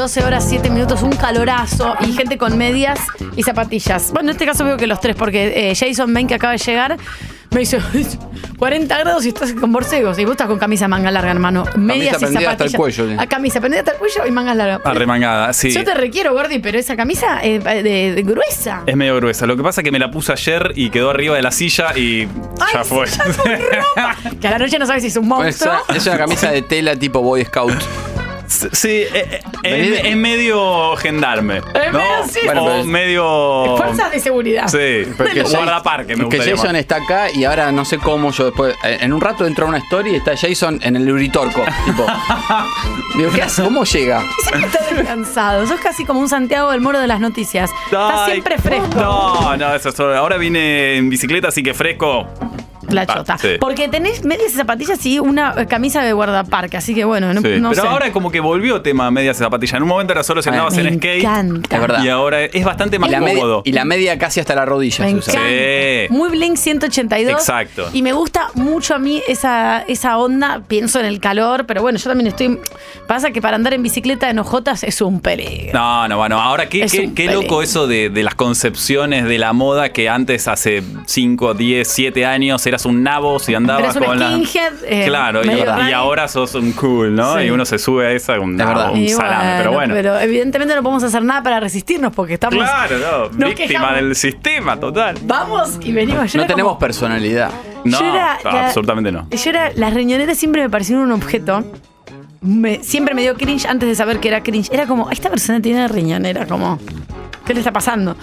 12 horas, 7 minutos, un calorazo y gente con medias y zapatillas. Bueno, en este caso veo que los tres, porque eh, Jason Ben, que acaba de llegar, me dice 40 grados y estás con borcegos. Y vos estás con camisa manga larga, hermano. Medias y prendida hasta el zapatillas. cuello, sí. Ah, camisa prendida hasta el cuello y mangas largas. Arremangada, sí. Yo te requiero, Gordi, pero esa camisa es de, de gruesa. Es medio gruesa. Lo que pasa es que me la puse ayer y quedó arriba de la silla y ya fue. ya fue ropa. que a la noche no sabes si es un monstruo. es una camisa de tela tipo Boy Scout. sí, eh, eh, es, de- es medio gendarme. Es ¿no? medio, sí. Bueno, o pero es- medio. Fuerzas de seguridad. Sí, Porque guardaparque me que gustaría Jason más. está acá y ahora no sé cómo yo después. eh, En un rato entró una story y está Jason en el Uritorco. tipo. Digo, ¿qué hace? ¿Cómo llega? Siempre estás descansado. Sos casi como un Santiago del Moro de las noticias. Estás Ay, siempre fresco. No, no, eso es todo. Ahora vine en bicicleta, así que fresco. La chota. sí. Porque tenés medias y zapatillas y una eh, camisa de guardaparque. Así que bueno, no, Sí. no Pero sé. ahora como que volvió tema medias y zapatillas. En un momento era solo si andabas en skate. encanta. Es verdad. Y ahora es bastante Y más media, cómodo. y la media casi hasta la rodilla Me se usa. encanta. Sí. Muy Blink 182. Exacto. Y me gusta mucho a mí esa, esa onda. Pienso en el calor, pero bueno, yo también estoy. Pasa que para andar en bicicleta en ojotas es un peligro. No, no, bueno, ahora qué, Es qué, qué loco eso de, de las concepciones de la moda que antes, hace 5, 10, 7 años, eras un nabo si andabas con la. eh, claro, y, ahora sos un cool, ¿no? Sí. Y uno se sube a esa un, nabo, un salame, pero bueno. Pero evidentemente no podemos hacer nada para resistirnos porque estamos. Claro, no, nos víctima quejamos. del sistema, total. Vamos y venimos. Yo No tenemos como- personalidad. No, Yo era no, la- absolutamente no. Yo era, las riñoneras siempre me parecieron un objeto. Me- siempre me dio cringe antes de saber que era cringe. Era como, esta persona tiene riñonera, como, ¿qué le está pasando?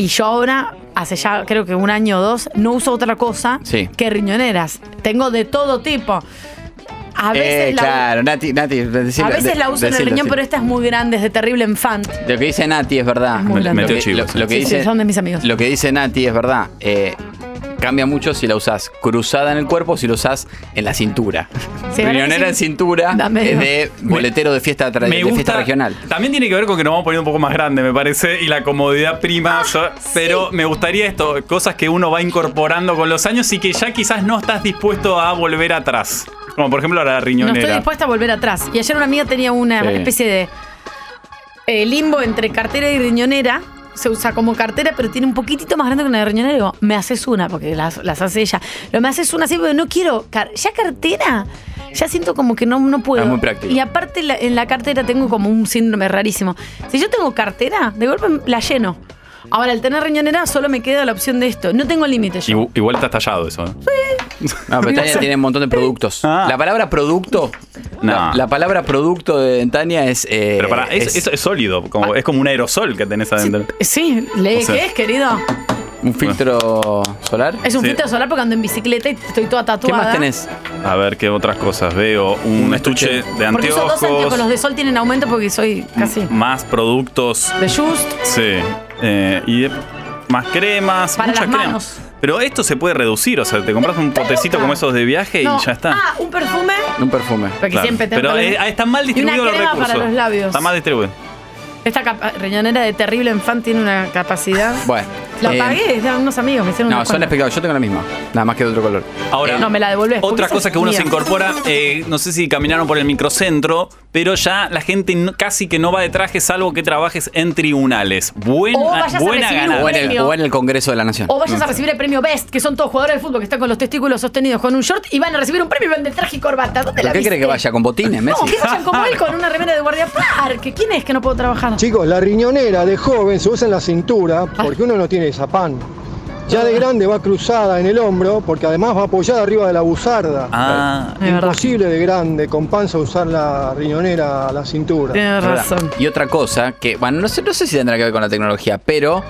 Y yo ahora, hace ya creo que un año o dos, no uso otra cosa Sí. que riñoneras. Tengo de todo tipo. A veces, Eh, la, claro, Nati, Nati, decilo, a veces de- la uso en el riñón, sí. pero esta es muy grande, es de terrible enfant. Lo que dice Nati es verdad. Es muy Lo que- chivo, lo- que Sí, sí, dice- son de mis amigos. Lo que dice Nati es verdad. Eh, cambia mucho si la usás cruzada en el cuerpo o si la usás en la cintura. Sí, Riñonera sí. en cintura es de boletero de fiesta, tra- Me de gusta. fiesta regional. También tiene que ver con que nos vamos poniendo un poco más grande, me parece, y la comodidad prima. yo- Pero me gustaría esto, cosas que uno va incorporando con los años y que ya quizás no estás dispuesto a volver atrás. Como por ejemplo la No riñonera. estoy dispuesta a volver atrás. Y ayer una amiga tenía una Sí. especie de eh, limbo entre cartera y riñonera. Se usa como cartera, pero tiene un poquitito más grande que una de riñonera. Y digo, me haces una, porque las, las hace ella. Pero me haces una así, porque no quiero. car- ya cartera, ya siento como que no, no puedo. Es muy práctico. Y aparte, la- en la cartera tengo como un síndrome rarísimo. Si yo tengo cartera, de golpe la lleno. Ahora, al tener riñonera, solo me queda la opción de esto. No tengo límite yo. Igu- Igual está tallado eso. ¿eh? No, pero Tania tiene un montón de productos. Ah. La palabra producto. No. La, la palabra producto de Tania es. eh, Pero para, es, es eso es sólido, como, es como un aerosol que tenés adentro. Sí, O sea- qué es, querido. un filtro solar. Es un Sí. filtro solar porque ando en bicicleta y estoy toda ¿Qué tatuada. más tenés? A ver qué otras cosas veo. Un, Un estuche estuche. de Porque uso dos anteojos. anteojos. Los de sol tienen aumento porque soy casi Más productos. de Just. Sí. Eh, y de- más cremas. Para muchas las cremas. manos. Pero esto se puede reducir, o sea, te compras un potecito como esos de viaje No. y ya está. Ah, un perfume. Un perfume. Porque Claro. siempre te Pero eh, están mal distribuidos los recursos. para los labios. Está mal distribuido. Esta capa- riñonera de terrible enfant tiene una capacidad. Bueno. La eh, pagué, unos amigos, me hicieron No, son cuenta. espectaculares. Yo tengo la misma. Nada más que de otro color. Ahora, No, me la devolvés. Otra cosa que uno mía. se incorpora, eh, no sé si caminaron por el microcentro, pero ya la gente no- casi que no va de traje salvo que trabajes en tribunales. Buena, O vayas a buena recibir un ganada. O en, el, o en el Congreso de la Nación. O vayas a recibir el premio Best, que son todos jugadores de fútbol que están con los testículos sostenidos con un short y van a recibir un premio y van de traje y corbata. ¿Dónde la ¿Por qué viste? cree que vaya con botines, Messi? No, que vayan como él con una remera de guardia parque. ¿Quién es que no puedo trabajar? Chicos, la riñonera de joven se usa en la cintura porque uno no tiene zapán. Ya de grande va cruzada en el hombro porque además va apoyada arriba de la buzarda. Ah, Es verdad. Imposible de grande con panza usar la riñonera a la cintura. Tienes razón. Y otra cosa que, bueno, no sé, no sé si tendrá que ver con la tecnología, pero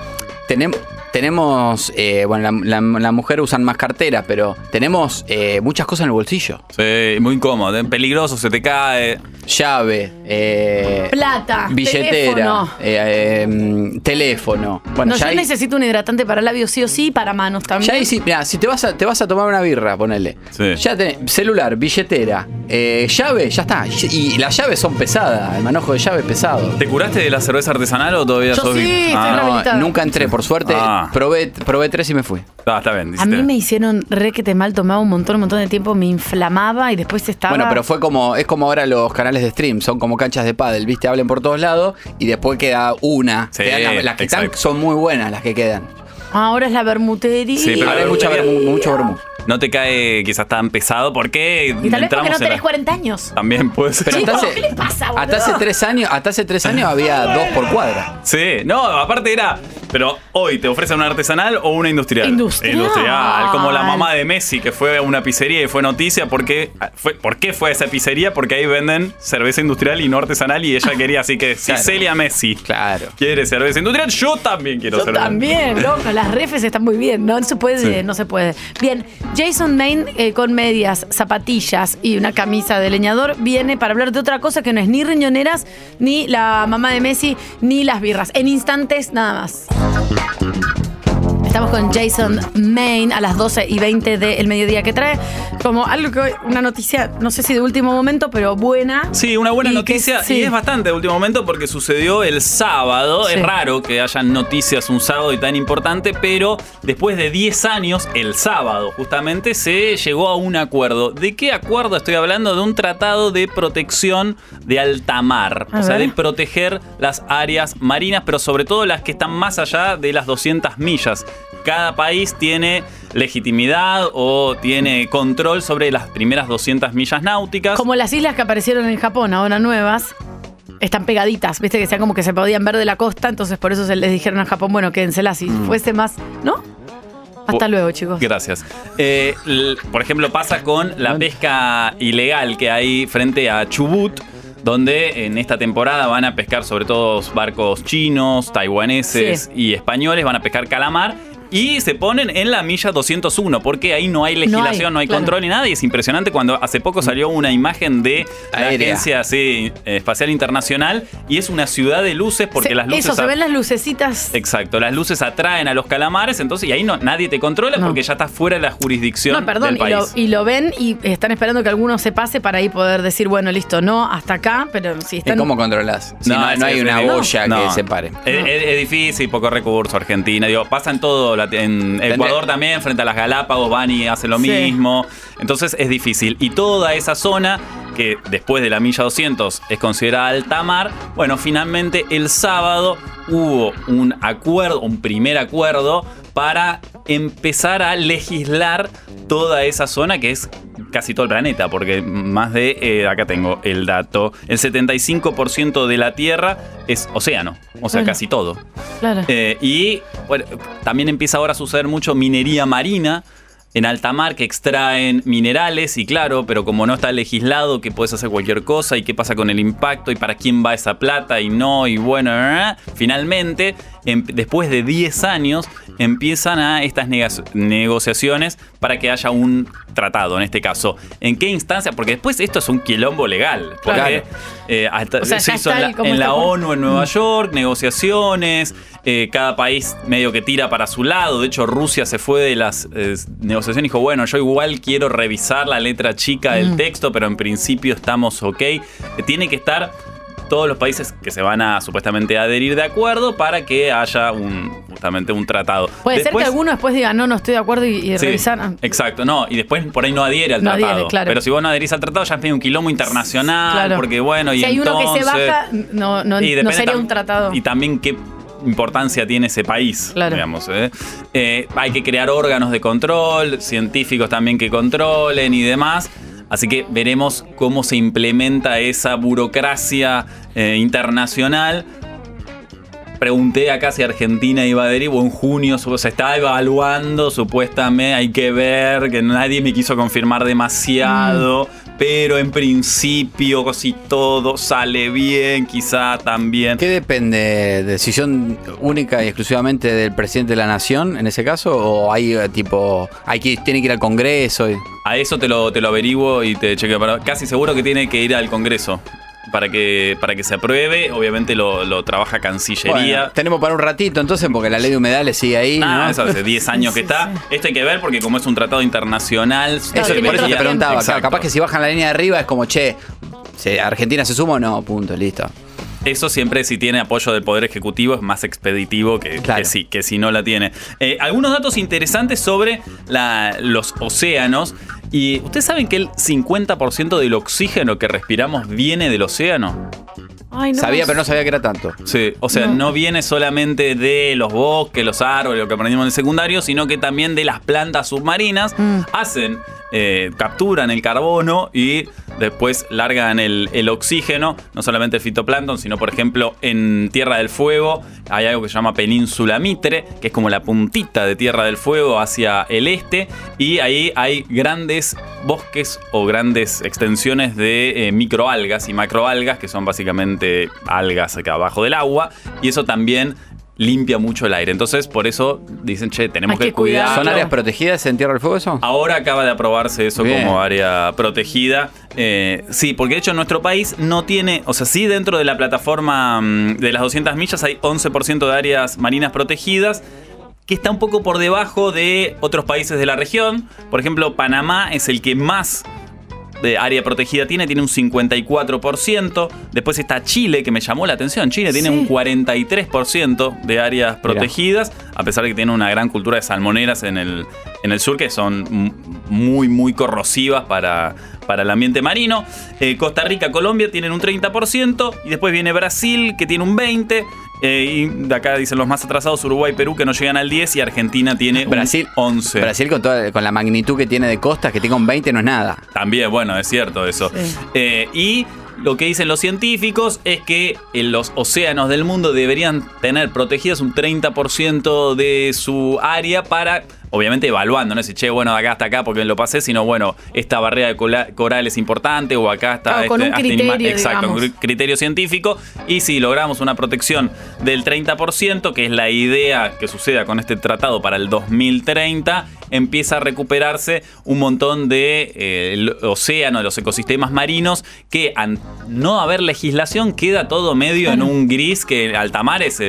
tenemos, tenemos eh, bueno, la, la- la mujer usan más cartera, pero tenemos eh, muchas cosas en el bolsillo. sí, muy incómodo, eh, peligroso, se te cae. Llave, eh, Plata, billetera, teléfono. eh, eh, teléfono. Bueno, no, ya yo hay- necesito un hidratante para labios sí o sí y para manos también. Ya ahí sí, mirá, si te vas a, te vas a tomar una birra, ponele. Sí. Ya tenés celular, billetera, Eh, llave, ya está. Y, y las llaves son pesadas. El manojo de llave es pesado. ¿Te curaste de la cerveza artesanal o todavía Yo sos sí, vi- estoy Ah, No, nunca entré, por suerte. Ah. Probé, probé tres y me fui. Ah, está bien. A mí me hicieron re que te mal, tomaba un montón, un montón de tiempo, me inflamaba y después estaba. Bueno, pero fue como, es como ahora los canales de stream, son como canchas de pádel, viste, hablen por todos lados y después queda una. Sí, Quedan las, las que están son muy buenas las que quedan. Ahora es la bermutería. Sí, pero Ahora hay mucha vermu- mucho vermú. No te cae quizás tan pesado porque Y tal vez porque entramos no en tenés la- 40 años. También puede ser. Pero Chicos, hasta hace, ¿qué le pasa, boludo? hasta hace tres años, hasta hace tres años había dos por cuadra. Sí, no, aparte era. Pero hoy te ofrecen una artesanal o una industrial. Industrial. Industrial. Como la mamá de Messi que fue a una pizzería y fue noticia. Porque, fue, ¿Por qué fue a esa pizzería? Porque ahí venden cerveza industrial y no artesanal y ella quería. Así que si Claro. Celia Messi Claro. quiere cerveza industrial, yo también quiero Yo cerveza. también, loco, las refes están muy bien, no se puede, Sí. no se puede. Bien, Jason Main eh, con medias, zapatillas y una camisa de leñador viene para hablar de otra cosa que no es ni riñoneras, ni la mamá de Messi, ni las birras. En instantes, nada más. Estamos con Jason Main a las 12 y 20 del mediodía que trae como algo que hoy- una noticia, no sé si de último momento, pero buena. Sí, una buena Y que- noticia sí. y es bastante de último momento porque sucedió el sábado. Sí. Es raro que hayan noticias un sábado y tan importante, pero después de 10 años, el sábado justamente, se llegó a un acuerdo. ¿De qué acuerdo estoy hablando? De un tratado de protección de alta mar. A o sea, ver. de proteger las áreas marinas, pero sobre todo las que están más allá de las 200 millas. Cada país tiene legitimidad o tiene control sobre las primeras 200 millas náuticas. Como las islas que aparecieron en Japón, ahora nuevas, están pegaditas, viste que sea como que se podían ver de la costa, entonces por eso se les dijeron a Japón, bueno, quédenselas si fuese más, ¿no? Hasta luego, chicos. Gracias. Eh, por ejemplo, pasa con la pesca ilegal que hay frente a Chubut, donde en esta temporada van a pescar sobre todo barcos chinos, taiwaneses Sí. y españoles, van a pescar calamar. Y se ponen en la milla 201, porque ahí no hay legislación, no hay, claro. control ni nada. Y es impresionante cuando hace poco salió una imagen de la Aérea. Agencia sí, eh, Espacial Internacional y es una ciudad de luces porque Se- las luces eso, se ven las lucecitas. Exacto, las luces atraen a los calamares, entonces y ahí no, nadie te controla No. porque ya estás fuera de la jurisdicción No, perdón, del y lo, y lo ven y están esperando que alguno se pase para ahí poder decir, bueno, listo, no, hasta acá, pero si ¿Y están... cómo controlás? Si no, no hay una boya no. que separe. Es, es- es difícil, poco recurso, Argentina. Digo, pasa en todo. En Ecuador también, frente a las Galápagos, van y hacen lo Sí. mismo. Entonces es difícil. Y toda esa zona, que después de la milla 200 es considerada alta mar, bueno, finalmente el sábado hubo un acuerdo, un primer acuerdo para empezar a legislar toda esa zona que es casi todo el planeta, porque más de, eh, acá tengo el dato, el 75% de la Tierra es océano, o sea, casi todo. Claro. Eh, y bueno, también empieza ahora a suceder mucho minería marina. En alta mar que extraen minerales y claro, pero como no está legislado que puedes hacer cualquier cosa y qué pasa con el impacto y para quién va esa plata y no y bueno, eh, finalmente em- después de 10 años empiezan a estas negociaciones para que haya un tratado en este caso. ¿En qué instancia? Porque después esto es un quilombo legal. Porque Claro. eh, hasta- O sea, se hizo en la, en este la. ONU en Nueva York, negociaciones, eh, cada país medio que tira para su lado. De hecho, Rusia se fue de las eh, negociaciones y dijo, bueno, yo igual quiero revisar la letra chica del texto, pero en principio estamos ok. Eh, Tiene que estar todos los países que se van a supuestamente adherir de acuerdo para que haya un justamente un tratado. Puede ser que alguno después diga, no, no estoy de acuerdo y, y Sí, revisar. Exacto, no, y después por ahí no adhiere al No adhiere, tratado. claro. Pero si vos no adherís al tratado, ya es un quilombo internacional, Claro. porque bueno, y si hay uno que se entonces- baja, no, no, y no sería un tratado. Y también qué importancia tiene ese país, Claro. digamos. ¿eh? Eh, hay que crear órganos de control, científicos también que controlen y demás. Así que veremos cómo se implementa esa burocracia eh, internacional. Pregunté acá si Argentina iba a adherir, o en junio se está evaluando, supuestamente hay que ver, que nadie me quiso confirmar demasiado, Mm. Pero en principio, si todo sale bien, quizá también. ¿Qué depende? ¿Decisión única y exclusivamente del presidente de la nación en ese caso? ¿O hay eh, tipo, hay que, tiene que ir al Congreso? y- A eso te lo, te lo averiguo y te chequeo. Casi seguro que tiene que ir al Congreso. Para que, para que se apruebe. Obviamente lo, lo trabaja Cancillería. Bueno, tenemos para un ratito entonces, porque la ley de humedales sigue ahí. Ah, ¿no? eso hace 10 años que está. sí. Esto hay que ver porque como es un tratado internacional... Eso, Claro, por eso te preguntaba, claro, capaz que si bajan la línea de arriba es como, che, ¿se- ¿Argentina se suma o no? Punto, listo. Eso siempre si tiene apoyo del Poder Ejecutivo es más expeditivo que, Claro. que si, que si no la tiene. Eh, algunos datos interesantes sobre la- los océanos. Y ustedes saben que el 50% del oxígeno que respiramos viene del océano. Ay, no. sabía, pero no sabía que era tanto. Sí, o sea, no. viene solamente de los bosques, los árboles, lo que aprendimos en el secundario, sino que también de las plantas submarinas. Mm. Hacen, eh, capturan el carbono y después largan el, oxígeno, no solamente el fitoplancton, sino por ejemplo en Tierra del Fuego hay algo que se llama Península Mitre, que es como la puntita de Tierra del Fuego hacia el este, y ahí hay grandes bosques o grandes extensiones de eh, microalgas y macroalgas, que son básicamente algas acá abajo del agua, y eso también limpia mucho el aire. Entonces, por eso dicen, che, tenemos Hay que, que cuidar. ¿Son Claro. áreas protegidas en Tierra del Fuego eso? Ahora acaba de aprobarse eso Bien. como área protegida. Eh, sí, porque de hecho nuestro país no tiene, o sea, sí dentro de la plataforma mm, de las 200 millas hay 11% de áreas marinas protegidas que está un poco por debajo de otros países de la región. Por ejemplo, Panamá es el que más de área protegida tiene, tiene un 54%. Después está Chile, que me llamó la atención. Chile tiene Sí. un 43% de áreas protegidas, a pesar de que tiene una gran cultura de salmoneras en el, en el sur, que son muy, muy corrosivas para, para el ambiente marino. Eh, Costa Rica, Colombia tienen un 30%, y después viene Brasil, que tiene un 20%. Eh, y de acá dicen los más atrasados, Uruguay, Perú, que no llegan al 10, y Argentina tiene Brasil, un 11. Brasil con, toda- con la magnitud que tiene de costas, que tenga un 20 no es nada. También, bueno, es cierto eso. Sí. Eh, y lo que dicen los científicos es que en los océanos del mundo deberían tener protegidas un 30% de su área para, obviamente evaluando, no es decir, che, bueno, de acá hasta acá porque lo pasé, sino bueno, esta barrera de coral es importante o acá está... Claro, con un hasta criterio, Exacto, un criterio científico. Y si logramos una protección del 30%, que es la idea que suceda con este tratado para el 2030, empieza a recuperarse un montón de eh, el océano, de los ecosistemas marinos, que al no haber legislación queda todo medio en un gris que altamar es,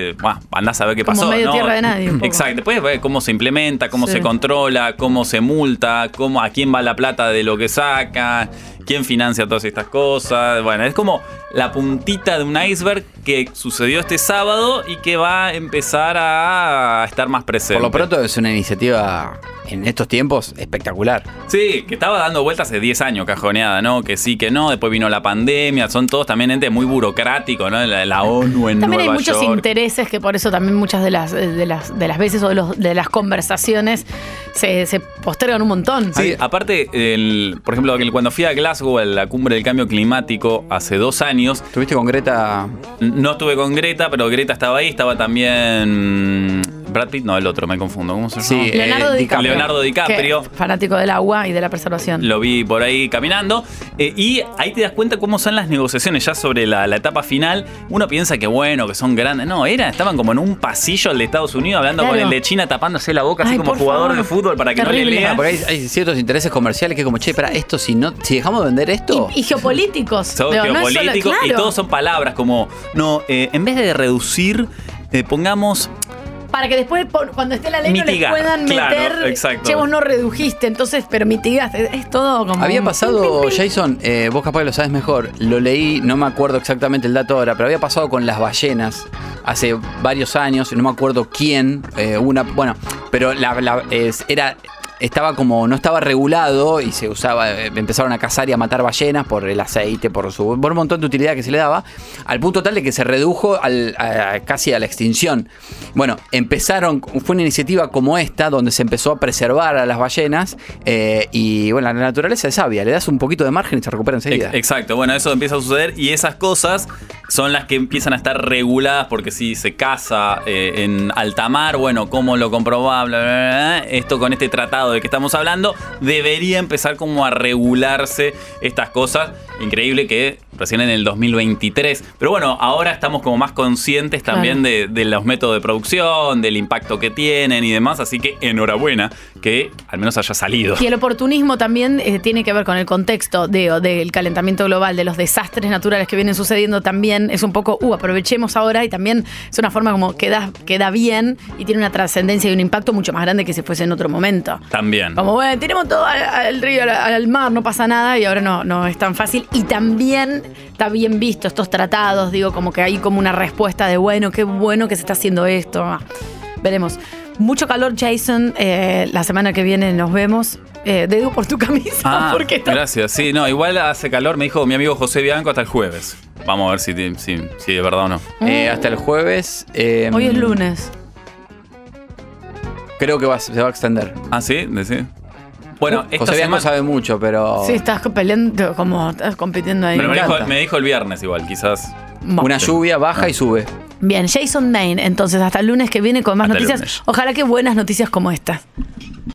andás a ver qué Como pasó. medio ¿no? tierra de nadie. Exacto, después ver cómo se implementa, cómo Sí. se controla, cómo se multa, cómo, a quién va la plata de lo que saca, quién financia todas estas cosas. Bueno, es como la puntita de un iceberg que sucedió este sábado y que va a empezar a estar más presente. Por lo pronto es una iniciativa en estos tiempos espectacular. Sí, que estaba dando vueltas hace 10 años cajoneada, ¿no? Que sí, que no, después vino la pandemia, son todos también entes muy burocráticos, ¿no? La, la ONU en También hay muchos York. intereses que por eso también muchas de las, de las, de las veces o de, los- de las conversaciones se, se postergan un montón. Sí, aparte, el- por ejemplo, que cuando fui a Glasgow, a la cumbre del cambio climático, hace dos años, ¿Tuviste con Greta? no estuve con Greta, pero Greta estaba ahí, estaba también Brad Pitt, no, el otro, me confundo. ¿Cómo se llama? Sí, Leonardo eh, DiCaprio. Leonardo DiCaprio. que es fanático del agua y de la preservación. Lo vi por ahí caminando. eh, y ahí te das cuenta cómo son las negociaciones ya sobre la, la etapa final. Uno piensa que bueno, que son grandes. No, era, estaban como en un pasillo el de Estados Unidos hablando con Claro. el de China tapándose la boca, así Ay, como por jugador favor. de fútbol para que no Terrible. le lean. Porque hay, hay ciertos intereses comerciales que es como, che, para esto si no, si dejamos de vender esto. Y, y geopolíticos. Son Digo, no es solo- geopolíticos y claro, todos son palabras como, no, eh, en vez de reducir, eh, pongamos Para que después, cuando esté la ley, Mitigar, no les puedan claro, meter. exacto. Che, vos no redujiste, entonces, pero mitigaste. Es, todo como. Había un pasado. Jason, eh, vos capaz que lo sabes mejor, lo leí, no me acuerdo exactamente el dato ahora, pero había pasado con las ballenas hace varios años, y no me acuerdo quién, eh, una, bueno, pero la, la- es- era, estaba como, no estaba regulado y se usaba, eh, empezaron a cazar y a matar ballenas por el aceite, por, su, por un montón de utilidad que se le daba, al punto tal de que se redujo al- casi a la extinción. Bueno, empezaron, fue una iniciativa como esta, donde se empezó a preservar a las ballenas, eh, y bueno, la naturaleza es sabia, le das un poquito de margen y se recupera enseguida. Ex- Exacto, bueno, eso empieza a suceder y esas cosas son las que empiezan a estar reguladas porque si se casa eh, en alta mar, bueno, ¿cómo lo comprobaba? Bla, bla, bla. Esto con este tratado de que estamos hablando debería empezar como a regularse estas cosas. Increíble que recién en el 2023. Pero bueno, ahora estamos como más conscientes también de, de los métodos de producción, del impacto que tienen y demás. Así que enhorabuena que al menos haya salido. Y el oportunismo también eh, tiene que ver con el contexto de, del calentamiento global, de los desastres naturales que vienen sucediendo también. Es un poco, uh, aprovechemos ahora y también es una forma como que da, que da bien y tiene una trascendencia y un impacto mucho más grande que si fuese en otro momento. También. Como, bueno, tenemos todo al, al río, al, al mar, no pasa nada y ahora no, no es tan fácil. Y también está bien visto estos tratados, digo, como que hay como una respuesta de, bueno, qué bueno que se está haciendo esto. Ah, Veremos. Mucho calor, Jason. Eh, la semana que viene nos vemos. Eh, dedo por tu camisa. Ah, porque está- gracias. Sí, no, igual hace calor, me dijo mi amigo José Bianco hasta el jueves. Vamos a ver si, si, si es verdad o no. Eh, hasta el jueves. eh, Hoy es lunes. Creo que va- se va a extender. Ah, sí, Decí. Bueno, esta José semana. sabe mucho, pero. Sí, estás peleando, como estás compitiendo ahí. Pero me dijo, me dijo el viernes igual, quizás. Bueno. Una lluvia baja y sube. Bien, Jason Main. Entonces, hasta el lunes que viene con más Hasta noticias. lunes. Ojalá que buenas noticias como esta.